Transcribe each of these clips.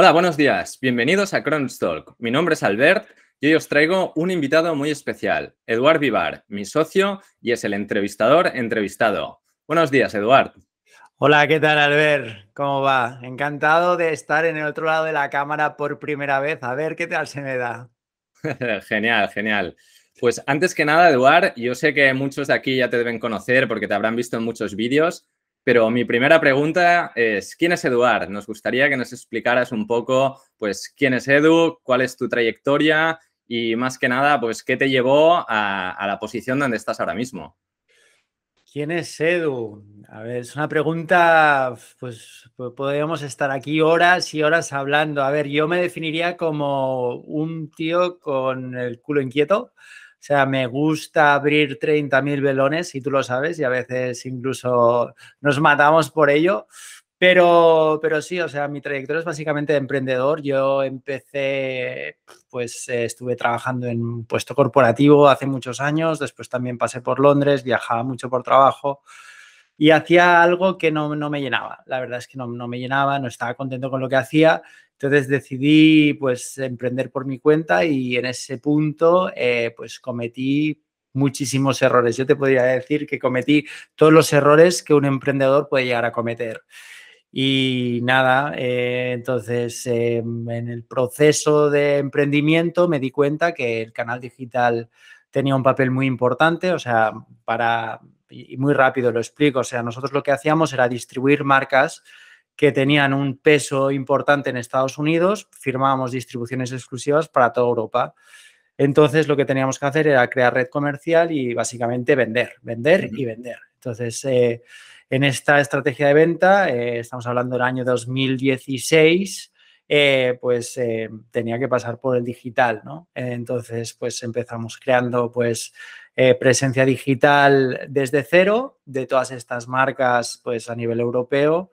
Hola, buenos días. Bienvenidos a Talk. Mi nombre es Albert y hoy os traigo un invitado muy especial, Eduard Vivar, mi socio y es el entrevistador entrevistado. Buenos días, Eduard. Hola, ¿qué tal, Albert? ¿Cómo va? Encantado de estar en el otro lado de la cámara por primera vez. A ver qué tal se me da. genial, genial. Pues antes que nada, Eduard, yo sé que muchos de aquí ya te deben conocer porque te habrán visto en muchos vídeos, pero mi primera pregunta es, ¿quién es Eduard? Nos gustaría que nos explicaras un poco, pues, quién es Edu, cuál es tu trayectoria y más que nada, pues, qué te llevó a, la posición donde estás ahora mismo. ¿Quién es Edu? A ver, es una pregunta, pues podríamos estar aquí horas y horas hablando. A ver, yo me definiría como un tío con el culo inquieto, o sea, me gusta abrir 30.000 velones, y tú lo sabes, y a veces incluso nos matamos por ello. Pero, pero sí, o sea, mi trayectoria es básicamente de emprendedor. Yo empecé, pues eh, estuve trabajando en puesto corporativo hace muchos años, después también pasé por Londres, viajaba mucho por trabajo y hacía algo que no, no me llenaba. La verdad es que no, no, me llenaba, no estaba contento con lo que hacía entonces decidí pues emprender por mi cuenta y en ese punto eh, pues cometí muchísimos errores. Yo te podría decir que cometí todos los errores que un emprendedor puede llegar a cometer. Y nada, eh, entonces em, en el proceso de emprendimiento me di cuenta que el canal digital tenía un papel muy importante, o sea, para, y muy rápido lo explico, o sea, nosotros lo que hacíamos era distribuir marcas que tenían un peso importante en Estados Unidos, firmábamos distribuciones exclusivas para toda Europa. Entonces lo que teníamos que hacer era crear red comercial y básicamente vender, vender y vender. Entonces, eh, en esta estrategia de venta, eh, estamos hablando del año 2016, eh, pues tenía que pasar por el digital, ¿no? Entonces, pues empezamos creando pues presencia digital desde cero de todas estas marcas pues a nivel europeo.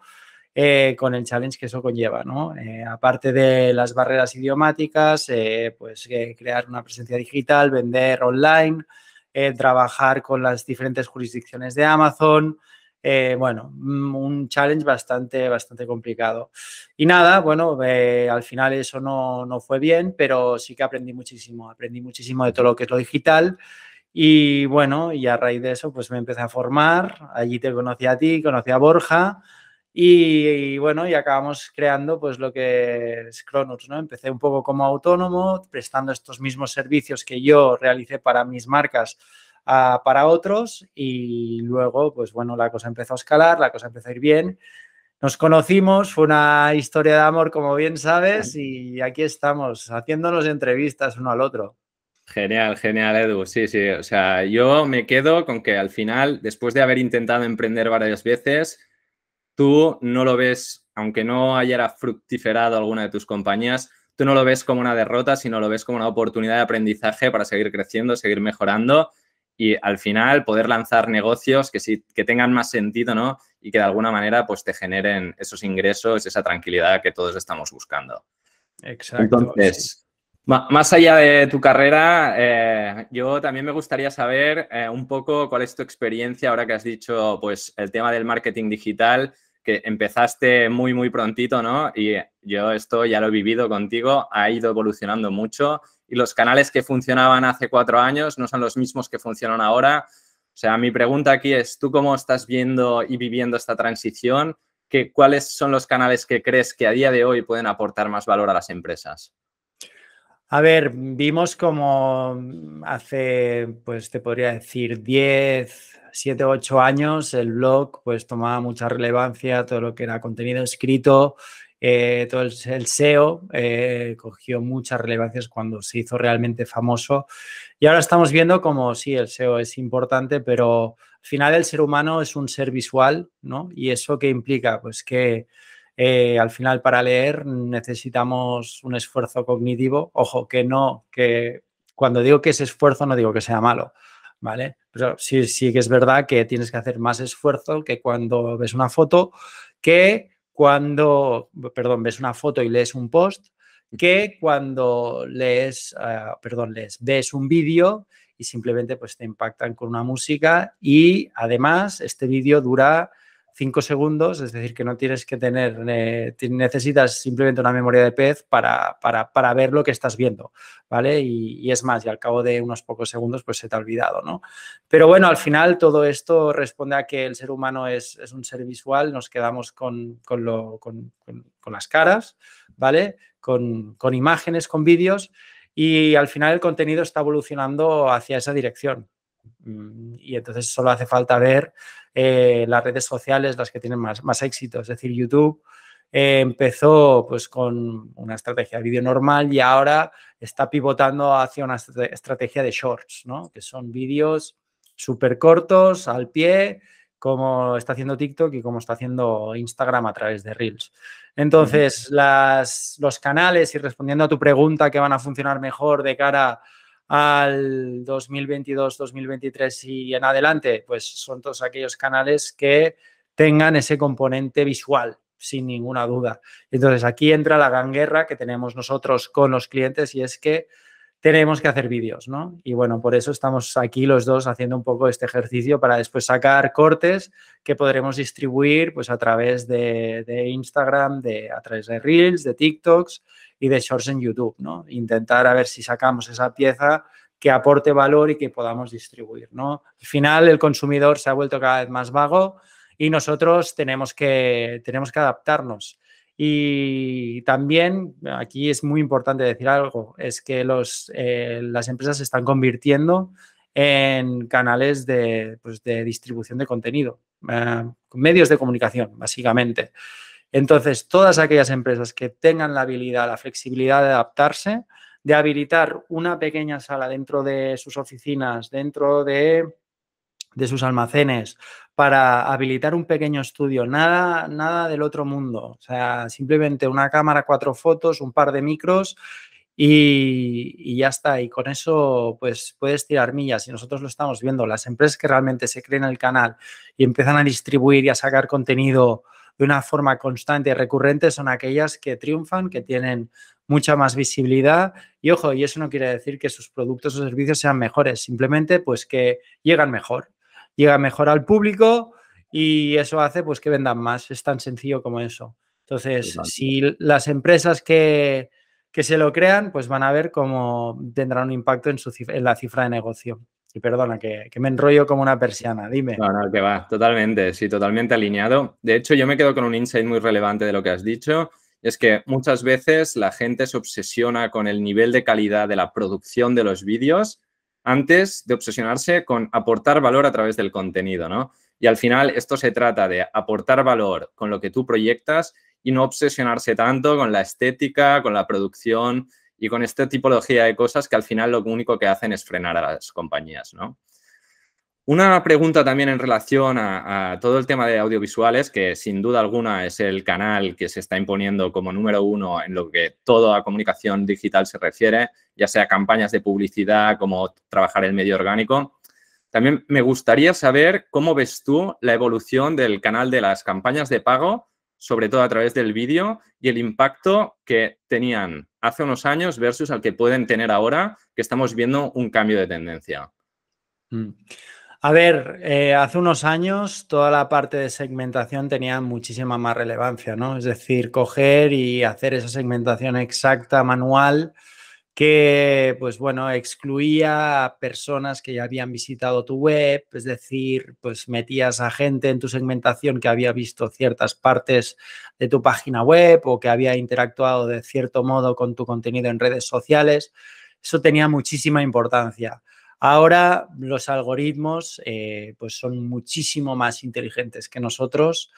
Eh, con el challenge que eso conlleva, ¿no? Eh, aparte de las barreras idiomáticas, eh, pues crear una presencia digital, vender online, trabajar con las diferentes jurisdicciones de Amazon, bueno, mm, un challenge bastante, bastante complicado. Y nada, bueno, al final eso no, no, fue bien, pero sí que aprendí muchísimo, aprendí muchísimo de todo lo que es lo digital. Y bueno, y a raíz de eso, pues me empecé a formar. Allí te conocí a ti, conocí a Borja. Y, bueno, y acabamos creando pues lo que es Cronos, ¿no? Empecé un poco como autónomo, prestando estos mismos servicios que yo realicé para mis marcas para otros y luego, pues bueno, la cosa empezó a escalar, la cosa empezó a ir bien. Nos conocimos, fue una historia de amor, como bien sabes, y aquí estamos, haciéndonos entrevistas uno al otro. Genial, genial, Edu. Sí, sí. O sea, yo me quedo con que al final, después de haber intentado emprender varias veces, tú no lo ves, aunque no haya fructiferado alguna de tus compañías, tú no lo ves como una derrota, sino lo ves como una oportunidad de aprendizaje para seguir creciendo, seguir mejorando y al final poder lanzar negocios que, sí, que tengan más sentido, ¿no? Y que de alguna manera pues te generen esos ingresos, esa tranquilidad que todos estamos buscando. Exacto. Entonces, más allá de tu carrera, eh, yo también me gustaría saber eh, un poco cuál es tu experiencia ahora que has dicho pues el tema del marketing digital que empezaste muy, muy prontito, ¿no? Y yo esto ya lo he vivido contigo, ha ido evolucionando mucho y los canales que funcionaban hace cuatro años no son los mismos que funcionan ahora. O sea, mi pregunta aquí es, ¿tú cómo estás viendo y viviendo esta transición? ¿Qué, ¿Cuáles son los canales que crees que a día de hoy pueden aportar más valor a las empresas? A ver, vimos como hace, pues te podría decir, 10, 7 o 8 años el blog pues tomaba mucha relevancia, todo lo que era contenido escrito, eh, todo el, SEO eh, cogió muchas relevancias cuando se hizo realmente famoso. Y ahora estamos viendo como sí, el SEO es importante, pero al final el ser humano es un ser visual, ¿no? ¿Y eso qué implica? Pues que eh, al final para leer necesitamos un esfuerzo cognitivo. Ojo, que no, que cuando digo que es esfuerzo no digo que sea malo, ¿vale? Pero sí, sí que es verdad que tienes que hacer más esfuerzo que cuando ves una foto, que cuando, perdón, ves una foto y lees un post, que cuando lees, ah, perdón, lees, ves un vídeo y simplemente pues te impactan con una música y además este vídeo dura 5 segundos, es decir, que no tienes que tener, necesitas simplemente una memoria de pez para, para, ver lo que estás viendo, ¿vale? Y, es más, y al cabo de unos pocos segundos, pues se te ha olvidado, ¿no? Pero bueno, al final todo esto responde a que el ser humano es, un ser visual, nos quedamos con, lo, con, las caras, ¿vale? Con, con imágenes, con vídeos, y al final el contenido está evolucionando hacia esa dirección. Mm, y entonces solo hace falta ver eh, las redes sociales, las que tienen más, más éxito. Es decir, YouTube eh, empezó pues con una estrategia de vídeo normal y ahora está pivotando hacia una estrategia de shorts, ¿no? que son vídeos súper cortos, al pie, como está haciendo TikTok y como está haciendo Instagram a través de Reels. Entonces, las, los canales, y respondiendo a tu pregunta, que van a funcionar mejor de cara al 2022, 2023 y en adelante, pues son todos aquellos canales que tengan ese componente visual, sin ninguna duda. Entonces aquí entra la gran guerra que tenemos nosotros con los clientes y es que tenemos que hacer vídeos, ¿no? Y bueno, por eso estamos aquí los dos haciendo un poco este ejercicio para después sacar cortes que podremos distribuir pues a través de, de Instagram, de, a través de Reels, de TikToks y de shorts en YouTube, ¿no? Intentar a ver si sacamos esa pieza que aporte valor y que podamos distribuir, ¿no? Al final el consumidor se ha vuelto cada vez más vago y nosotros tenemos que, tenemos que adaptarnos. Y también aquí es muy importante decir algo, es que los, eh, las empresas se están convirtiendo en canales de, pues, de distribución de contenido, eh, medios de comunicación, básicamente. Entonces, todas aquellas empresas que tengan la habilidad, la flexibilidad de adaptarse, de habilitar una pequeña sala dentro de sus oficinas, dentro de, sus almacenes, para habilitar un pequeño estudio, nada, nada del otro mundo. O sea, simplemente una cámara, cuatro fotos, un par de micros y, y, ya está. Y con eso, pues puedes tirar millas. Y nosotros lo estamos viendo. Las empresas que realmente se creen el canal y empiezan a distribuir y a sacar contenido de una forma constante y recurrente son aquellas que triunfan, que tienen mucha más visibilidad y ojo, y eso no quiere decir que sus productos o servicios sean mejores, simplemente pues que llegan mejor, llegan mejor al público y eso hace pues que vendan más, es tan sencillo como eso. Entonces, si las empresas que, que, se lo crean, pues van a ver cómo tendrán un impacto en, su, en la cifra de negocio. Y perdona, que, me enrollo como una persiana, dime. No, no, que va, totalmente, sí, totalmente alineado. De hecho, yo me quedo con un insight muy relevante de lo que has dicho. Es que muchas veces la gente se obsesiona con el nivel de calidad de la producción de los vídeos antes de obsesionarse con aportar valor a través del contenido, ¿no? Y al final esto se trata de aportar valor con lo que tú proyectas y no obsesionarse tanto con la estética, con la producción y con esta tipología de cosas que al final lo único que hacen es frenar a las compañías, ¿no? Una pregunta también en relación a, todo el tema de audiovisuales, que sin duda alguna es el canal que se está imponiendo como número uno en lo que toda comunicación digital se refiere, ya sea campañas de publicidad como trabajar el medio orgánico. También me gustaría saber cómo ves tú la evolución del canal de las campañas de pago sobre todo a través del vídeo, y el impacto que tenían hace unos años versus al que pueden tener ahora, que estamos viendo un cambio de tendencia. Mm. A ver, eh, hace unos años toda la parte de segmentación tenía muchísima más relevancia, ¿no? Es decir, coger y hacer esa segmentación exacta, manual, que, pues bueno, excluía a personas que ya habían visitado tu web, es decir, pues metías a gente en tu segmentación que había visto ciertas partes de tu página web o que había interactuado de cierto modo con tu contenido en redes sociales. Eso tenía muchísima importancia. Ahora los algoritmos eh, pues son muchísimo más inteligentes que nosotros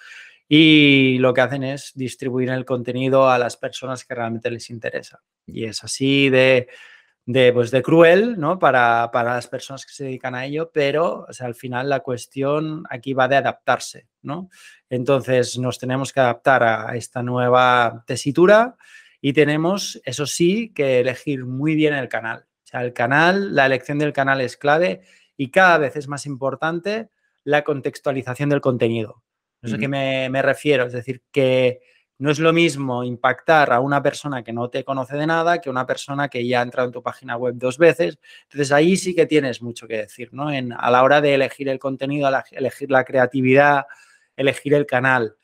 y lo que hacen es distribuir el contenido a las personas que realmente les interesa. Y es así de, de, pues de cruel ¿no? para, para, las personas que se dedican a ello, pero al final la cuestión aquí va de adaptarse. ¿no? Entonces nos tenemos que adaptar a esta nueva tesitura y tenemos, eso sí, que elegir muy bien el canal. O sea, el canal, la elección del canal es clave y cada vez es más importante la contextualización del contenido. No sé a qué me, me, refiero, es decir, que no es lo mismo impactar a una persona que no te conoce de nada que una persona que ya ha entrado en tu página web dos veces. Entonces ahí sí que tienes mucho que decir, ¿no? En, a la hora de elegir el contenido, a elegir la creatividad, elegir el canal.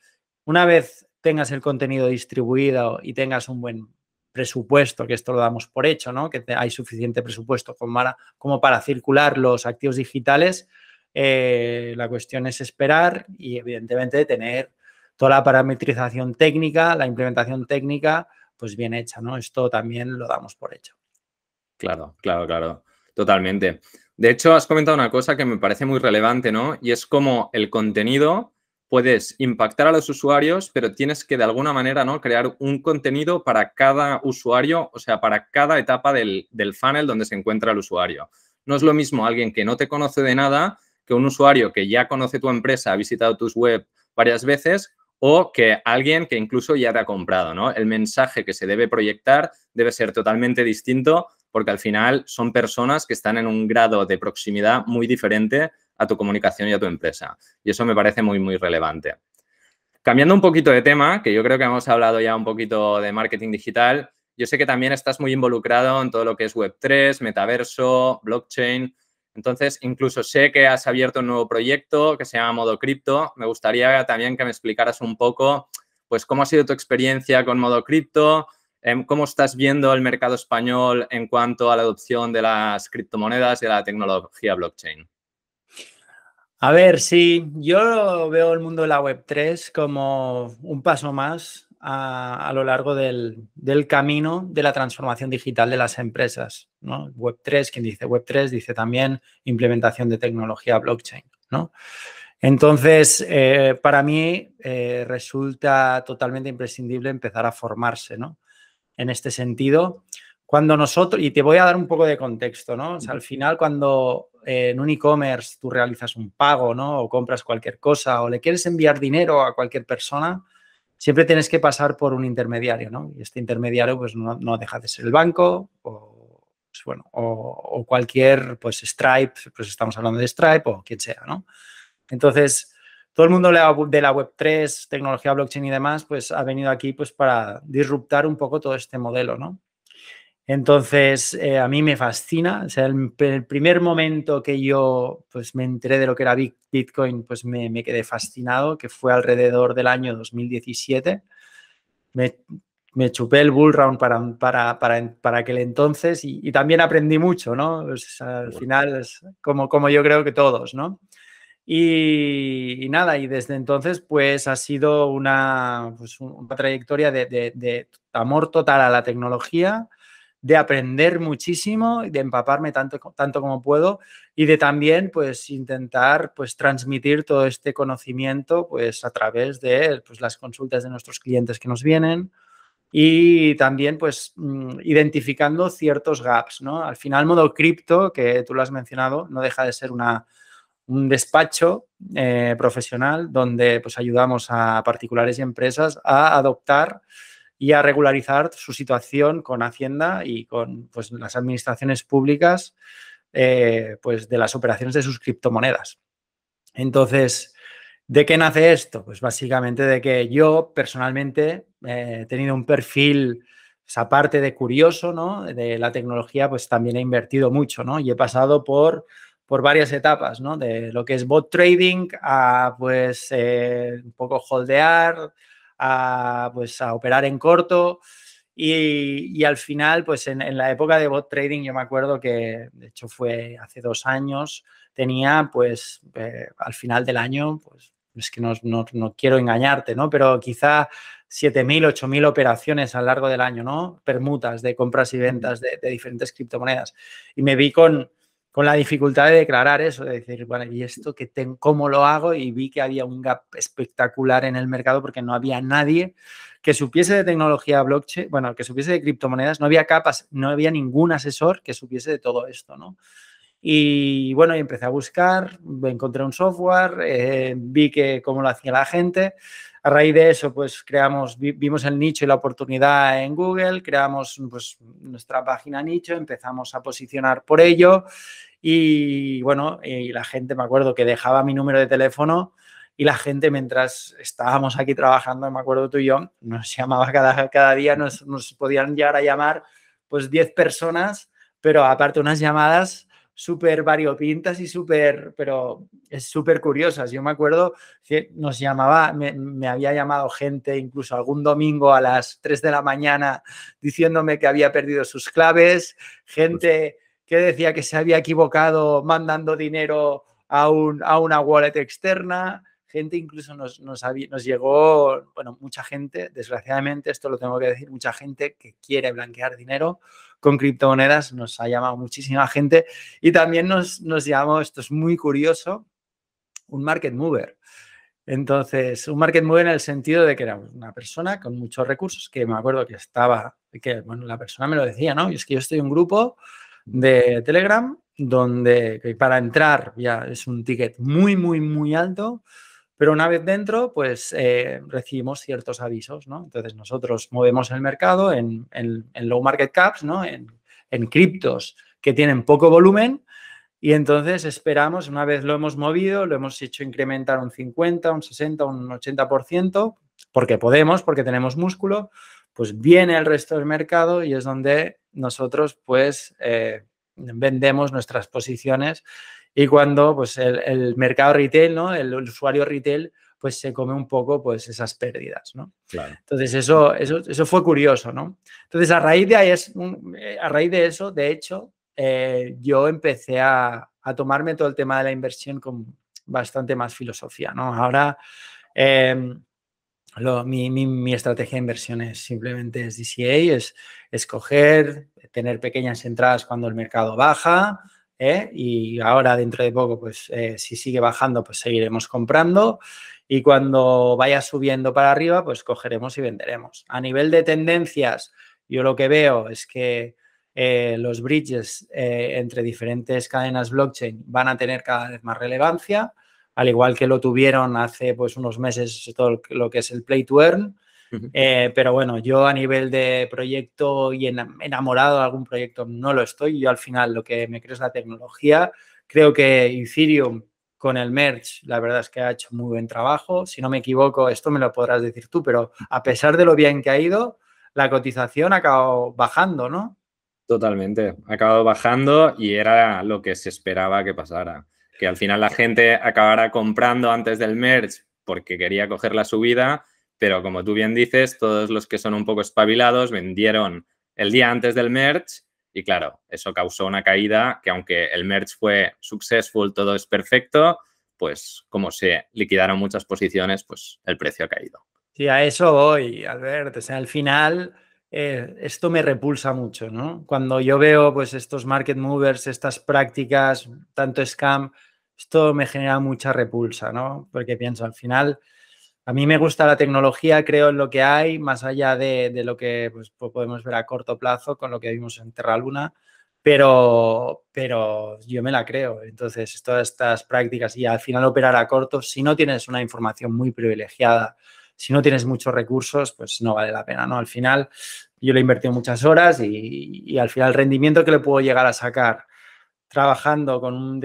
Una vez tengas el contenido distribuido y tengas un buen presupuesto, que esto lo damos por hecho, ¿no? que hay suficiente presupuesto como para, como para circular los activos digitales, eh, la cuestión es esperar y evidentemente tener toda la parametrización técnica, la implementación técnica, pues bien hecha, ¿no? Esto también lo damos por hecho. Claro, claro, claro, totalmente. De hecho, has comentado una cosa que me parece muy relevante, ¿no? Y es como el contenido puedes impactar a los usuarios, pero tienes que de alguna manera ¿no? crear un contenido para cada usuario, o sea, para cada etapa del, del, funnel donde se encuentra el usuario. No es lo mismo alguien que no te conoce de nada que un usuario que ya conoce tu empresa, ha visitado tus web varias veces o que alguien que incluso ya te ha comprado, ¿no? El mensaje que se debe proyectar debe ser totalmente distinto porque al final son personas que están en un grado de proximidad muy diferente a tu comunicación y a tu empresa. Y eso me parece muy, muy relevante. Cambiando un poquito de tema, que yo creo que hemos hablado ya un poquito de marketing digital, yo sé que también estás muy involucrado en todo lo que es Web3, metaverso, blockchain. Entonces, incluso sé que has abierto un nuevo proyecto que se llama Modo Cripto. Me gustaría también que me explicaras un poco, pues, cómo ha sido tu experiencia con Modo Cripto, em, cómo estás viendo el mercado español en cuanto a la adopción de las criptomonedas y de la tecnología blockchain. A ver, sí, yo veo el mundo de la Web3 como un paso más a, lo largo del, camino de la transformación digital de las empresas. ¿no? Web3, quien dice Web3, dice también implementación de tecnología blockchain. ¿no? Entonces, eh, para mí eh, resulta totalmente imprescindible empezar a formarse ¿no? en este sentido. Cuando nosotros, y te voy a dar un poco de contexto, ¿no? al final, cuando en un e-commerce tú realizas un pago, ¿no? O compras cualquier cosa o le quieres enviar dinero a cualquier persona, siempre tienes que pasar por un intermediario, ¿no? Y este intermediario, pues, no, deja de ser el banco o, pues, bueno, o, cualquier, pues, Stripe, pues estamos hablando de Stripe o quien sea, ¿no? Entonces, todo el mundo de la Web3, tecnología blockchain y demás, pues ha venido aquí pues para disruptar un poco todo este modelo, ¿no? Entonces, eh, a mí me fascina. O sea, el, primer momento que yo pues, me enteré de lo que era Bitcoin, pues me, quedé fascinado, que fue alrededor del año 2017. Me, me chupé el bull round para, para, para, para aquel entonces y, también aprendí mucho, ¿no? al final, es como, como yo creo que todos, ¿no? Y, nada, y desde entonces pues ha sido una, pues, una trayectoria de, de, de amor total a la tecnología, de aprender muchísimo, de empaparme tanto, tanto como puedo y de también pues intentar pues transmitir todo este conocimiento pues a través de pues, las consultas de nuestros clientes que nos vienen y también pues mm, identificando ciertos gaps, ¿no? Al final modo cripto, que tú lo has mencionado, no deja de ser una, un despacho eh, profesional donde pues ayudamos a particulares y empresas a adoptar y a regularizar su situación con Hacienda y con pues, las administraciones públicas eh, pues, de las operaciones de sus criptomonedas. Entonces, ¿de qué nace esto? Pues básicamente de que yo personalmente eh, he tenido un perfil, esa parte de curioso, ¿no? De la tecnología, pues también he invertido mucho, ¿no? Y he pasado por por varias etapas, ¿no? De lo que es bot trading a, pues, eh, un poco holdear, a, pues, a operar en corto. Y, al final, pues en, la época de bot trading, yo me acuerdo que, de hecho, fue hace dos años, tenía, pues, eh, al final del año, pues, es que no, no, quiero engañarte, ¿no? Pero quizá 7.000, 8.000 operaciones a lo largo del año, ¿no? Permutas de compras y ventas de diferentes criptomonedas. Y me vi con, con la dificultad de declarar eso, de decir, bueno, ¿y esto qué tengo, cómo lo hago? Y vi que había un gap espectacular en el mercado porque no había nadie que supiese de tecnología blockchain, bueno, que supiese de criptomonedas, no había capas, no había ningún asesor que supiese de todo esto, ¿no? Y bueno, y empecé a buscar, encontré un software, eh, vi que cómo lo hacía la gente. A raíz de eso, pues creamos, vimos el nicho y la oportunidad en Google, creamos pues, nuestra página nicho, empezamos a posicionar por ello y bueno, y la gente, me acuerdo que dejaba mi número de teléfono y la gente mientras estábamos aquí trabajando, me acuerdo tú y yo, nos llamaba cada, cada día, nos, nos podían llegar a llamar pues 10 personas, pero aparte unas llamadas súper variopintas y súper, pero es súper curiosas. Yo me acuerdo que nos llamaba, me, había llamado gente incluso algún domingo a las 3 de la mañana diciéndome que había perdido sus claves, gente que decía que se había equivocado mandando dinero a, un, a una wallet externa incluso nos, llegó, bueno, mucha gente, desgraciadamente, esto lo tengo que decir, mucha gente que quiere blanquear dinero con criptomonedas, nos ha llamado muchísima gente y también nos, nos llamó, esto es muy curioso, un market mover. Entonces, un market mover en el sentido de que era una persona con muchos recursos, que me acuerdo que estaba, que bueno, la persona me lo decía, ¿no? Y es que yo estoy en un grupo de Telegram donde para entrar ya es un ticket muy, muy, muy alto, pero una vez dentro, pues eh, recibimos ciertos avisos, ¿no? Entonces nosotros movemos el mercado en, low market caps, ¿no? En, criptos que tienen poco volumen y entonces esperamos, una vez lo hemos movido, lo hemos hecho incrementar un 50, un 60, un 80%, porque podemos, porque tenemos músculo, pues viene el resto del mercado y es donde nosotros pues eh, vendemos nuestras posiciones y cuando pues, el, mercado retail, ¿no? el, usuario retail, pues se come un poco pues, esas pérdidas. ¿no? Entonces, eso, eso, eso fue curioso. ¿no? Entonces, a raíz de, ahí es eh, a raíz de eso, de hecho, eh, yo empecé a, a, tomarme todo el tema de la inversión con bastante más filosofía. ¿no? Ahora, em, mi, mi, mi, estrategia de inversión es simplemente es DCA, es escoger, tener pequeñas entradas cuando el mercado baja, ¿eh? y ahora dentro de poco, pues eh, si sigue bajando, pues seguiremos comprando y cuando vaya subiendo para arriba, pues cogeremos y venderemos. A nivel de tendencias, yo lo que veo es que eh, los bridges entre diferentes cadenas blockchain van a tener cada vez más relevancia, al igual que lo tuvieron hace pues unos meses todo lo que es el play to earn. Eh, pero bueno, yo a nivel de proyecto y enamorado de algún proyecto no lo estoy. Yo al final lo que me creo es la tecnología. Creo que Ethereum con el merge, la verdad es que ha hecho muy buen trabajo. Si no me equivoco, esto me lo podrás decir tú, pero a pesar de lo bien que ha ido, la cotización ha acabado bajando, ¿no? Totalmente, ha acabado bajando y era lo que se esperaba que pasara. Que al final la gente acabara comprando antes del merge porque quería coger la subida pero como tú bien dices, todos los que son un poco espabilados vendieron el día antes del merge y claro, eso causó una caída que aunque el merge fue successful, todo es perfecto, pues como se liquidaron muchas posiciones, pues el precio ha caído. Sí, a eso voy, Albert. O sea, al final eh, esto me repulsa mucho, ¿no? Cuando yo veo pues estos market movers, estas prácticas, tanto scam, esto me genera mucha repulsa, ¿no? Porque pienso, al final a mí me gusta la tecnología, creo en lo que hay, más allá de, lo que pues, podemos ver a corto plazo con lo que vimos en Terra Luna, pero, pero yo me la creo. Entonces, todas estas prácticas y al final operar a corto, si no tienes una información muy privilegiada, si no tienes muchos recursos, pues no vale la pena, ¿no? Al final, yo le he invertido muchas horas y, y al final el rendimiento que le puedo llegar a sacar trabajando con, un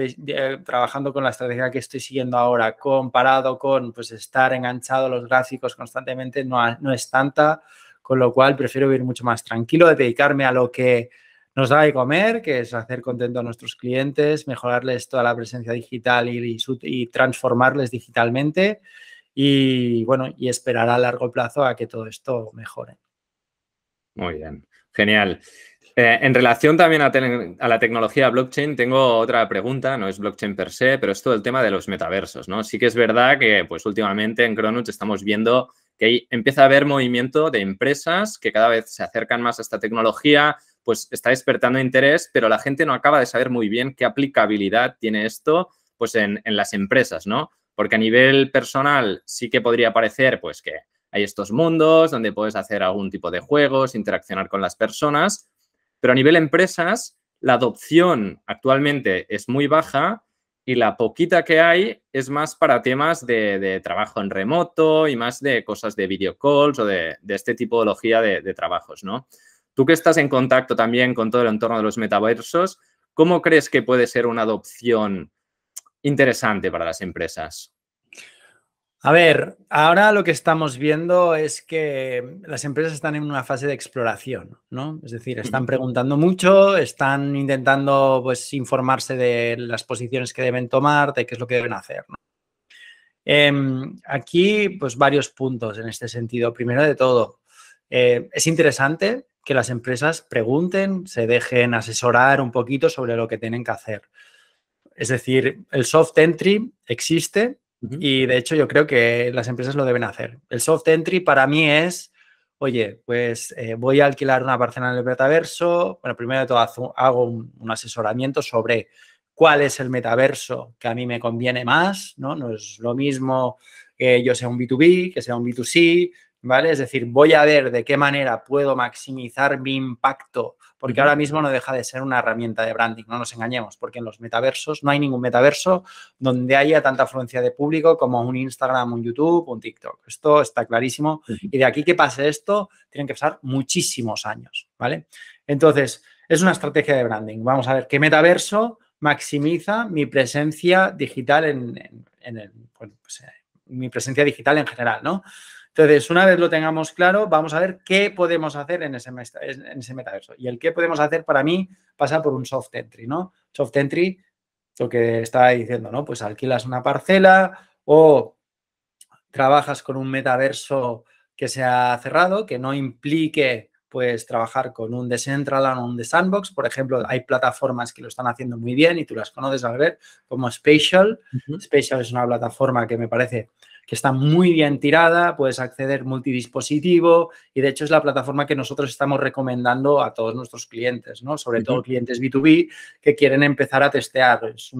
trabajando con la estrategia que estoy siguiendo ahora, comparado con pues, estar enganchado a los gráficos constantemente, no, no es tanta, con lo cual prefiero vivir mucho más tranquilo, de dedicarme a lo que nos da de comer, que es hacer contento a nuestros clientes, mejorarles toda la presencia digital y, y transformarles digitalmente y, bueno, y esperar a largo plazo a que todo esto mejore. Muy bien, genial. Eh, en relación también a, la tecnología blockchain, tengo otra pregunta, no es blockchain per se, pero es todo el tema de los metaversos, ¿no? Sí que es verdad que, pues últimamente en Cronuts estamos viendo que empieza a haber movimiento de empresas que cada vez se acercan más a esta tecnología, pues está despertando interés, pero la gente no acaba de saber muy bien qué aplicabilidad tiene esto, pues en, las empresas, ¿no? Porque a nivel personal sí que podría parecer, pues que hay estos mundos donde puedes hacer algún tipo de juegos, interaccionar con las personas, pero a nivel empresas, la adopción actualmente es muy baja y la poquita que hay es más para temas de, trabajo en remoto y más de cosas de video calls o de, este tipología de, de trabajos, ¿no? Tú que estás en contacto también con todo el entorno de los metaversos, ¿cómo crees que puede ser una adopción interesante para las empresas? A ver, ahora lo que estamos viendo es que las empresas están en una fase de exploración, ¿no? Es decir, están preguntando mucho, están intentando pues, informarse de las posiciones que deben tomar, de qué es lo que deben hacer. Em, aquí, pues varios puntos en este sentido. Primero de todo, eh, es interesante que las empresas pregunten, se dejen asesorar un poquito sobre lo que tienen que hacer. Es decir, el soft entry existe, y de hecho yo creo que las empresas lo deben hacer. El soft entry para mí es, oye, pues eh, voy a alquilar una parcela en el metaverso. Bueno, primero de todo hago un, asesoramiento sobre cuál es el metaverso que a mí me conviene más, ¿no? No es lo mismo que yo sea un B2B, que sea un B2C, ¿vale? Es decir, voy a ver de qué manera puedo maximizar mi impacto porque ahora mismo no deja de ser una herramienta de branding, no nos engañemos, porque en los metaversos no hay ningún metaverso donde haya tanta afluencia de público como un Instagram, un YouTube, un TikTok. Esto está clarísimo y de aquí que pase esto tienen que pasar muchísimos años, ¿vale? Entonces, es una estrategia de branding. Vamos a ver qué metaverso maximiza mi presencia digital en, el, pues, eh, mi presencia digital en general, ¿no? Entonces, una vez lo tengamos claro, vamos a ver qué podemos hacer en ese, en ese metaverso. Y el qué podemos hacer para mí pasa por un soft entry, ¿no? Soft entry, lo que estaba diciendo, ¿no? Pues alquilas una parcela o trabajas con un metaverso que sea cerrado, que no implique pues trabajar con un Decentraland o un de Sandbox. Por ejemplo, hay plataformas que lo están haciendo muy bien y tú las conoces a ver, como Spatial. Spatial es una plataforma que me parece que está muy bien tirada, puedes acceder multidispositivo y de hecho es la plataforma que nosotros estamos recomendando a todos nuestros clientes, ¿no? Sobre todo clientes B2B que quieren empezar a testear. Es,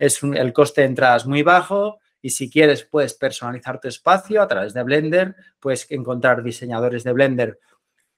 es el coste de entrada es muy bajo y si quieres puedes personalizar tu espacio a través de Blender, puedes encontrar diseñadores de Blender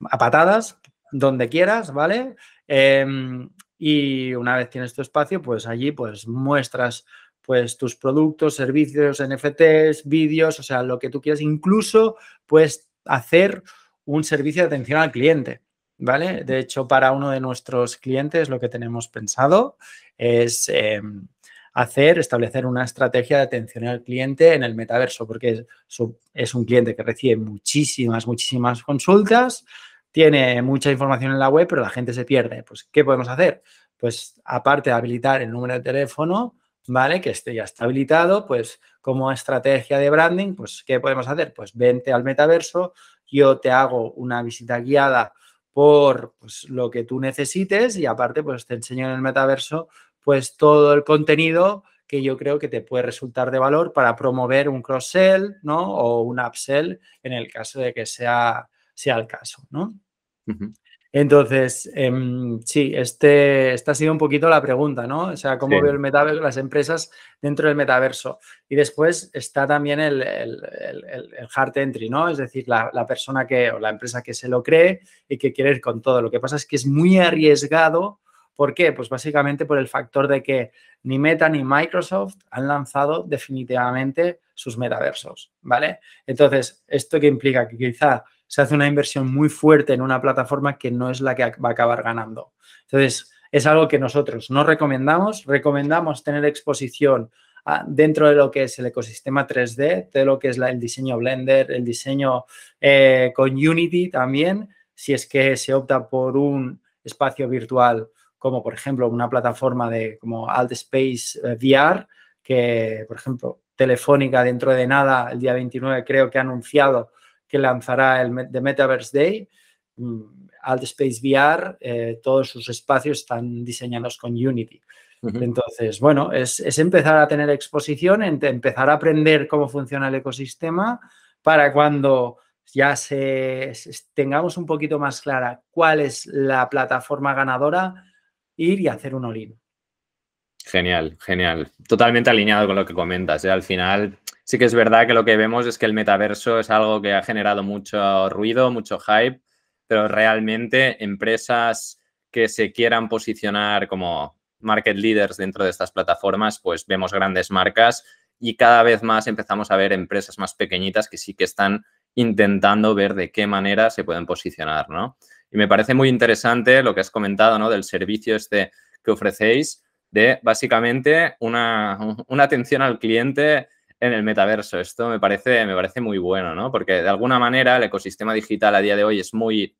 a patadas donde quieras, ¿vale? Em, y una vez tienes tu espacio, pues allí pues muestras pues tus productos, servicios, NFTs, vídeos, o sea, lo que tú quieras. Incluso puedes hacer un servicio de atención al cliente, ¿vale? De hecho, para uno de nuestros clientes lo que tenemos pensado es em, hacer, establecer una estrategia de atención al cliente en el metaverso, porque es, un cliente que recibe muchísimas, muchísimas consultas, tiene mucha información en la web, pero la gente se pierde. Pues, ¿qué podemos hacer? Pues, aparte de habilitar el número de teléfono, ¿vale? Que esté ya está habilitado, pues como estrategia de branding, pues ¿qué podemos hacer? Pues vente al metaverso, yo te hago una visita guiada por pues, lo que tú necesites y aparte pues te enseño en el metaverso pues todo el contenido que yo creo que te puede resultar de valor para promover un cross-sell, ¿no? O un upsell en el caso de que sea, sea el caso, ¿no? Entonces, em, sí, este, esta ha sido un poquito la pregunta, ¿no? O sea, cómo veo el metaverso, las empresas dentro del metaverso. Y después está también el, hard entry, ¿no? Es decir, la, persona que, o la empresa que se lo cree y que quiere ir con todo. Lo que pasa es que es muy arriesgado. ¿Por qué? Pues básicamente por el factor de que ni Meta ni Microsoft han lanzado definitivamente sus metaversos, ¿vale? Entonces, ¿esto qué implica? Que quizá se hace una inversión muy fuerte en una plataforma que no es la que va a acabar ganando. Entonces, es algo que nosotros no recomendamos. Recomendamos tener exposición dentro de lo que es el ecosistema 3D, de lo que es el diseño Blender, el diseño eh, con Unity también, si es que se opta por un espacio virtual como por ejemplo una plataforma de como Altspace eh, VR, que por ejemplo Telefónica dentro de nada, el día 29 creo que ha anunciado que lanzará el The Metaverse Day. Mm, Altspace VR, eh, todos sus espacios están diseñados con Unity. Entonces, bueno, es, empezar a tener exposición, empezar a aprender cómo funciona el ecosistema para cuando ya se, tengamos un poquito más clara cuál es la plataforma ganadora, ir y hacer un all Genial, genial. Totalmente alineado con lo que comentas. ¿eh? Al final, sí que es verdad que lo que vemos es que el metaverso es algo que ha generado mucho ruido, mucho hype, pero realmente empresas que se quieran posicionar como market leaders dentro de estas plataformas, pues vemos grandes marcas y cada vez más empezamos a ver empresas más pequeñitas que sí que están intentando ver de qué manera se pueden posicionar, ¿no? Y me parece muy interesante lo que has comentado, ¿no? Del servicio este que ofrecéis, de básicamente una, atención al cliente en el metaverso. Esto me parece, me parece muy bueno, ¿no? Porque de alguna manera el ecosistema digital a día de hoy es muy,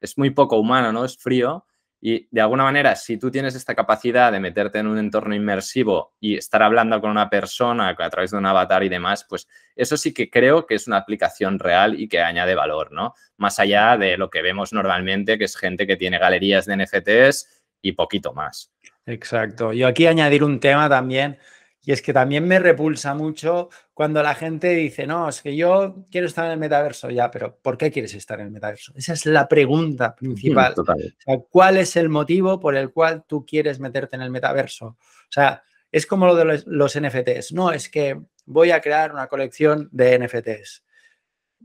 es muy poco humano, ¿no? Es frío. Y de alguna manera, si tú tienes esta capacidad de meterte en un entorno inmersivo y estar hablando con una persona a través de un avatar y demás, pues eso sí que creo que es una aplicación real y que añade valor, ¿no? Más allá de lo que vemos normalmente, que es gente que tiene galerías de NFTs y poquito más. Exacto. Yo aquí añadir un tema también y es que también me repulsa mucho cuando la gente dice, no, es que yo quiero estar en el metaverso, ya, pero ¿por qué quieres estar en el metaverso? Esa es la pregunta principal. ¿Cuál es el motivo por el cual tú quieres meterte en el metaverso? O sea, es como lo de los, NFTs. No, es que voy a crear una colección de NFTs.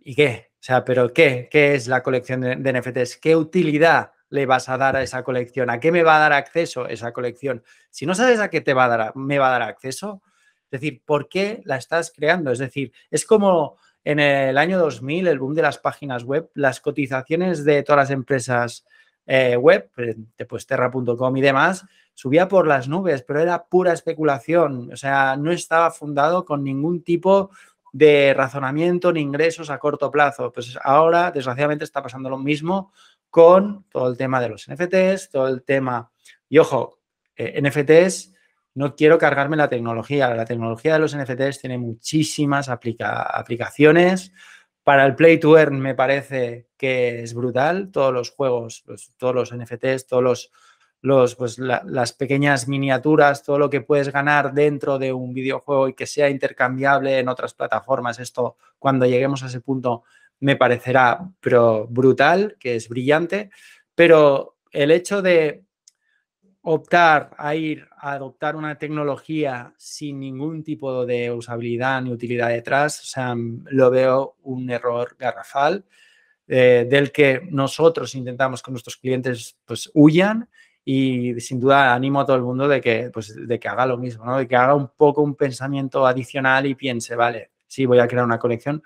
¿Y qué? O sea, ¿pero qué? ¿Qué es la colección de, de NFTs? ¿Qué utilidad le vas a dar a esa colección? ¿A qué me va a dar acceso esa colección? Si no sabes a qué te va a dar, me va a dar acceso, es decir, ¿por qué la estás creando? Es decir, es como en el año 2000, el boom de las páginas web, las cotizaciones de todas las empresas eh, web, pues terra.com y demás, subía por las nubes, pero era pura especulación, o sea, no estaba fundado con ningún tipo de razonamiento ni ingresos a corto plazo. Pues ahora, desgraciadamente, está pasando lo mismo con todo el tema de los NFTs, todo el tema, y ojo, eh, NFTs, no quiero cargarme la tecnología. La tecnología de los NFTs tiene muchísimas aplicaciones. Para el Play to Earn me parece que es brutal. Todos los juegos, todos los NFTs, todos los, los pues, las pequeñas miniaturas, todo lo que puedes ganar dentro de un videojuego y que sea intercambiable en otras plataformas. Esto, cuando lleguemos a ese punto, me parecerá pero brutal, que es brillante, pero el hecho de optar a ir a adoptar una tecnología sin ningún tipo de usabilidad ni utilidad detrás, o sea, lo veo un error garrafal eh, del que nosotros intentamos que nuestros clientes pues huyan y sin duda animo a todo el mundo de que, pues, de que haga lo mismo, ¿no? de que haga un poco un pensamiento adicional y piense, vale, sí, voy a crear una colección,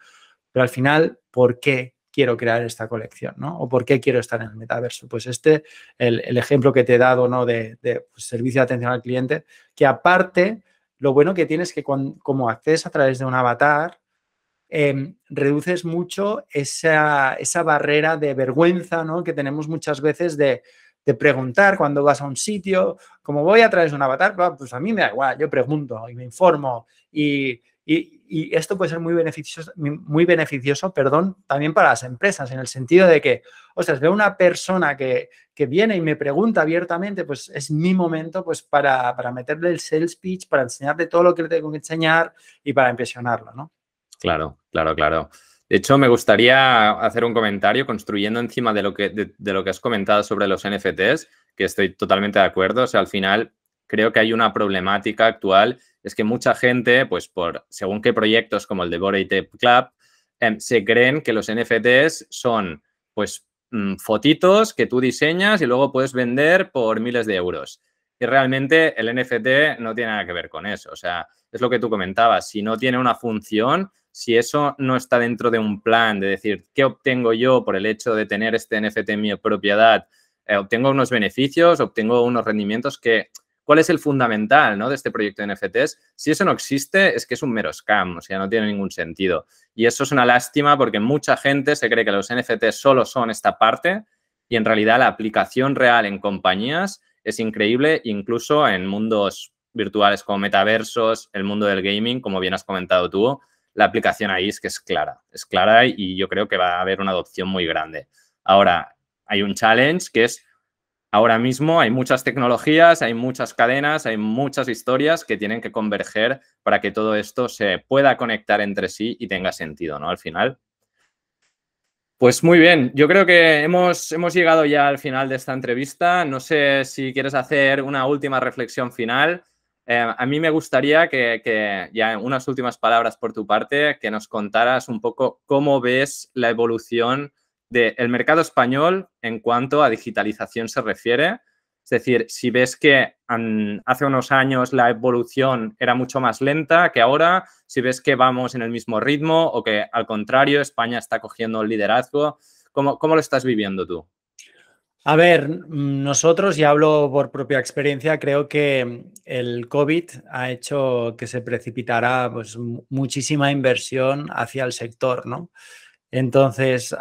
pero al final, ¿por qué quiero crear esta colección? ¿no? ¿O por qué quiero estar en el metaverso? Pues este, el, ejemplo que te he dado ¿no? de, pues, servicio de atención al cliente, que aparte, lo bueno que tienes es que como accedes a través de un avatar, em, reduces mucho esa, esa, barrera de vergüenza ¿no? que tenemos muchas veces de, de preguntar cuando vas a un sitio, como voy a través de un avatar, pues a mí me da igual, yo pregunto y me informo y, y, esto puede ser muy beneficioso, muy beneficioso perdón, también para las empresas, en el sentido de que, ostras, veo una persona que, que viene y me pregunta abiertamente, pues es mi momento pues para, para meterle el sales pitch, para enseñarle todo lo que le tengo que enseñar y para impresionarlo, ¿no? Claro, claro, claro. De hecho, me gustaría hacer un comentario construyendo encima de lo que, de lo que has comentado sobre los NFTs, que estoy totalmente de acuerdo. O sea, al final creo que hay una problemática actual es que mucha gente, pues por según qué proyectos como el de Bore Club, em, se creen que los NFTs son pues mm, fotitos que tú diseñas y luego puedes vender por miles de euros. Y realmente el NFT no tiene nada que ver con eso. O sea, es lo que tú comentabas. Si no tiene una función, si eso no está dentro de un plan de decir, ¿qué obtengo yo por el hecho de tener este NFT en mi propiedad? Eh, obtengo unos beneficios, obtengo unos rendimientos que ¿Cuál es el fundamental ¿no? de este proyecto de NFTs? Si eso no existe, es que es un mero scam, o sea, no tiene ningún sentido. Y eso es una lástima porque mucha gente se cree que los NFTs solo son esta parte y en realidad la aplicación real en compañías es increíble, incluso en mundos virtuales como metaversos, el mundo del gaming, como bien has comentado tú, la aplicación ahí es que es clara, es clara y yo creo que va a haber una adopción muy grande. Ahora, hay un challenge que es Ahora mismo hay muchas tecnologías, hay muchas cadenas, hay muchas historias que tienen que converger para que todo esto se pueda conectar entre sí y tenga sentido, ¿no? Al final. Pues muy bien, yo creo que hemos, hemos llegado ya al final de esta entrevista. No sé si quieres hacer una última reflexión final. Eh, a mí me gustaría que, que, ya unas últimas palabras por tu parte, que nos contaras un poco cómo ves la evolución del mercado español en cuanto a digitalización se refiere. Es decir, si ves que hace unos años la evolución era mucho más lenta que ahora, si ves que vamos en el mismo ritmo o que al contrario España está cogiendo el liderazgo, ¿cómo, cómo lo estás viviendo tú? A ver, nosotros, y hablo por propia experiencia, creo que el COVID ha hecho que se precipitara pues, muchísima inversión hacia el sector, ¿no? Entonces,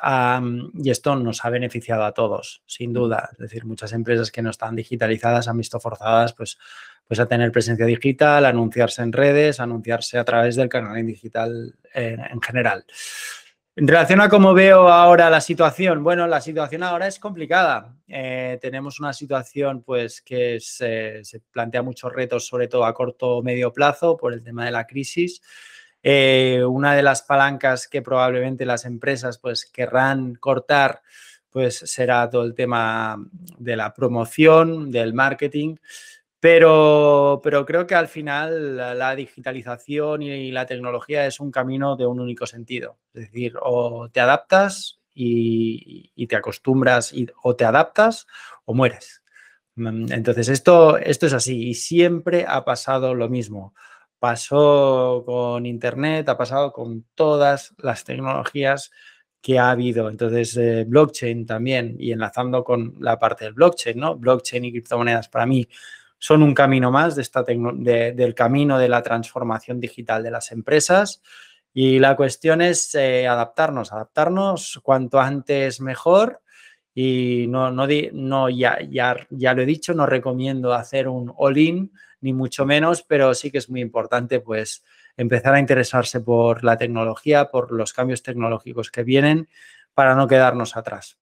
y esto nos ha beneficiado a todos, sin duda. Es decir, muchas empresas que no están digitalizadas han visto forzadas pues, pues a tener presencia digital, anunciarse en redes, anunciarse a través del canal digital en general. En relación a cómo veo ahora la situación, bueno, la situación ahora es complicada. Eh, tenemos una situación pues que se, plantea muchos retos, sobre todo a corto o medio plazo, por el tema de la crisis. Eh, una de las palancas que probablemente las empresas pues querrán cortar pues será todo el tema de la promoción, del marketing. Pero, pero creo que al final la, digitalización y la tecnología es un camino de un único sentido. Es decir, o te adaptas y, te acostumbras o te adaptas o mueres. Mm, entonces, esto, esto es así y siempre ha pasado lo mismo. Pasó con Internet, ha pasado con todas las tecnologías que ha habido. Entonces, eh, blockchain también, y enlazando con la parte del blockchain, ¿no? Blockchain y criptomonedas para mí son un camino más de esta del camino de la transformación digital de las empresas. Y la cuestión es eh, adaptarnos, adaptarnos cuanto antes mejor. Y no, no, no ya, ya, ya lo he dicho, no recomiendo hacer un all-in, ni mucho menos, pero sí que es muy importante pues empezar a interesarse por la tecnología, por los cambios tecnológicos que vienen, para no quedarnos atrás.